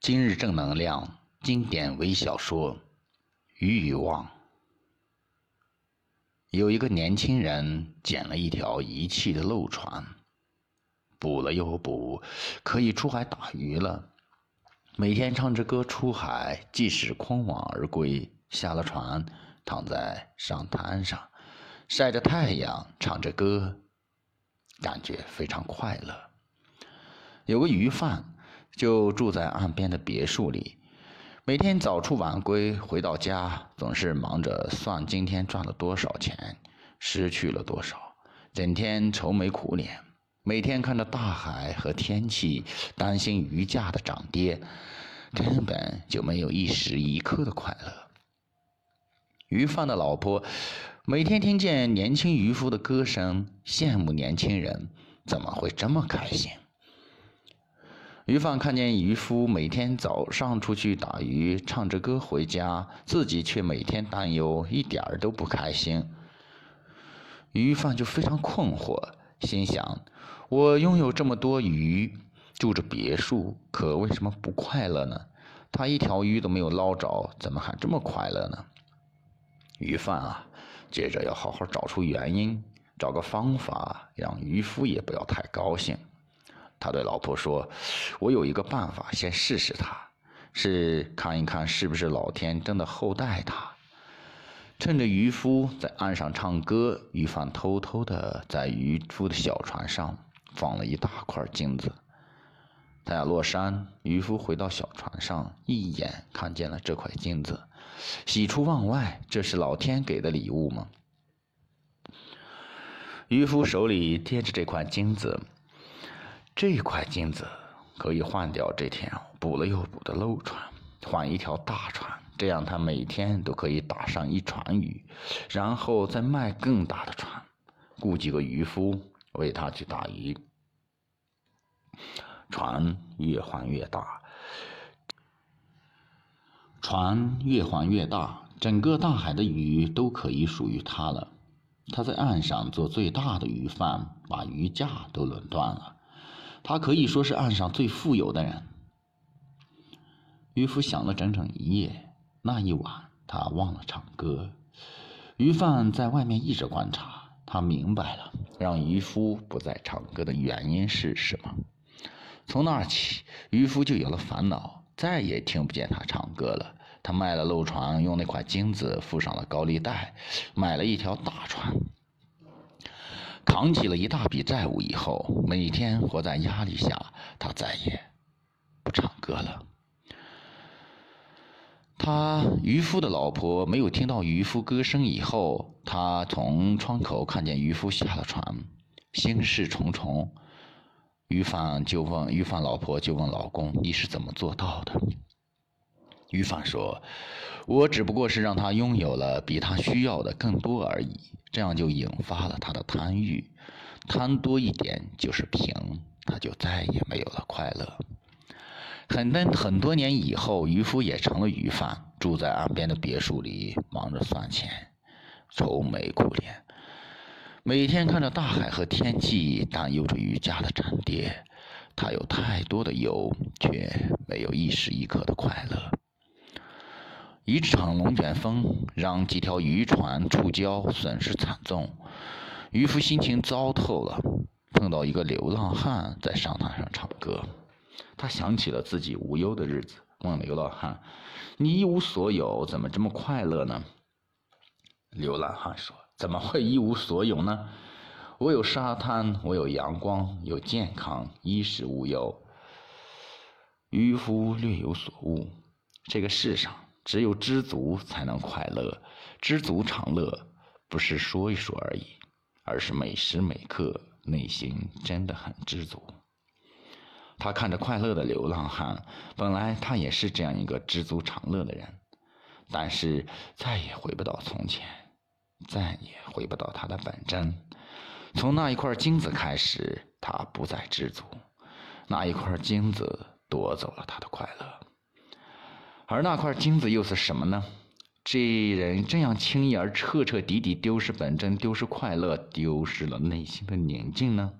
今日正能量经典微小说《鱼与望》。有一个年轻人捡了一条遗弃的漏船，补了又补，可以出海打鱼了。每天唱着歌出海，即使空网而归，下了船，躺在沙滩上，晒着太阳，唱着歌，感觉非常快乐。有个鱼贩。就住在岸边的别墅里，每天早出晚归，回到家总是忙着算今天赚了多少钱，失去了多少，整天愁眉苦脸，每天看着大海和天气，担心鱼价的涨跌，根本就没有一时一刻的快乐。鱼贩的老婆每天听见年轻渔夫的歌声，羡慕年轻人怎么会这么开心。鱼贩看见渔夫每天早上出去打鱼，唱着歌回家，自己却每天担忧，一点儿都不开心。鱼贩就非常困惑，心想：我拥有这么多鱼，住着别墅，可为什么不快乐呢？他一条鱼都没有捞着，怎么还这么快乐呢？鱼贩啊，接着要好好找出原因，找个方法，让渔夫也不要太高兴。他对老婆说：“我有一个办法，先试试他，是看一看是不是老天真的厚待他。”趁着渔夫在岸上唱歌，渔贩偷偷的在渔夫的小船上放了一大块金子。太阳落山，渔夫回到小船上，一眼看见了这块金子，喜出望外。这是老天给的礼物吗？渔夫手里贴着这块金子。这块金子可以换掉这条补了又补的漏船，换一条大船，这样他每天都可以打上一船鱼，然后再卖更大的船，雇几个渔夫为他去打鱼。船越换越大，船越换越大，整个大海的鱼都可以属于他了。他在岸上做最大的鱼贩，把鱼价都垄断了。他可以说是岸上最富有的人。渔夫想了整整一夜，那一晚他忘了唱歌。鱼贩在外面一直观察，他明白了让渔夫不再唱歌的原因是什么。从那起，渔夫就有了烦恼，再也听不见他唱歌了。他卖了漏船，用那块金子付上了高利贷，买了一条大船。扛起了一大笔债务以后，每天活在压力下，他再也不唱歌了。他渔夫的老婆没有听到渔夫歌声以后，他从窗口看见渔夫下了船，心事重重。渔贩就问渔贩老婆就问老公：“你是怎么做到的？”渔贩说：“我只不过是让他拥有了比他需要的更多而已。”这样就引发了他的贪欲，贪多一点就是贫，他就再也没有了快乐。很多很多年以后，渔夫也成了渔贩，住在岸边的别墅里，忙着算钱，愁眉苦脸，每天看着大海和天气，担忧着渔价的涨跌。他有太多的忧，却没有一时一刻的快乐。一场龙卷风让几条渔船触礁，损失惨重。渔夫心情糟透了，碰到一个流浪汉在沙滩上唱歌。他想起了自己无忧的日子，问流浪汉：“你一无所有，怎么这么快乐呢？”流浪汉说：“怎么会一无所有呢？我有沙滩，我有阳光，有健康，衣食无忧。”渔夫略有所悟，这个世上。只有知足才能快乐，知足常乐，不是说一说而已，而是每时每刻内心真的很知足。他看着快乐的流浪汉，本来他也是这样一个知足常乐的人，但是再也回不到从前，再也回不到他的本真。从那一块金子开始，他不再知足，那一块金子夺走了他的快乐。而那块金子又是什么呢？这人这样轻易而彻彻底底丢失本真、丢失快乐、丢失了内心的宁静呢？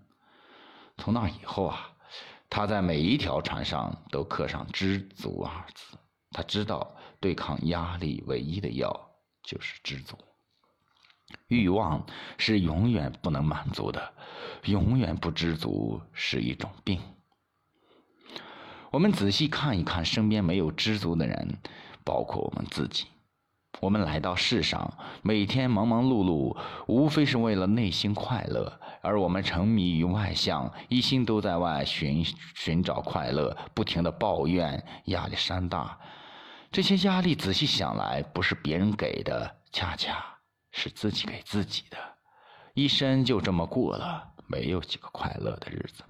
从那以后啊，他在每一条船上都刻上“知足”二字。他知道，对抗压力唯一的药就是知足。欲望是永远不能满足的，永远不知足是一种病。我们仔细看一看身边没有知足的人，包括我们自己。我们来到世上，每天忙忙碌碌，无非是为了内心快乐。而我们沉迷于外向，一心都在外寻寻找快乐，不停的抱怨，压力山大。这些压力仔细想来，不是别人给的，恰恰是自己给自己的。一生就这么过了，没有几个快乐的日子。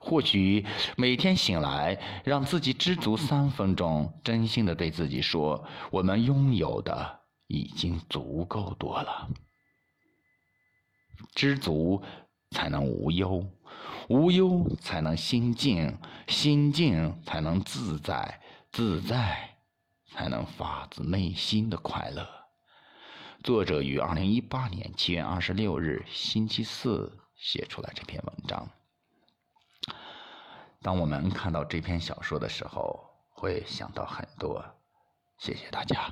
或许每天醒来，让自己知足三分钟，真心的对自己说：“我们拥有的已经足够多了。”知足才能无忧，无忧才能心静，心静才能自在，自在才能发自内心的快乐。作者于二零一八年七月二十六日星期四写出来这篇文章。当我们看到这篇小说的时候，会想到很多。谢谢大家。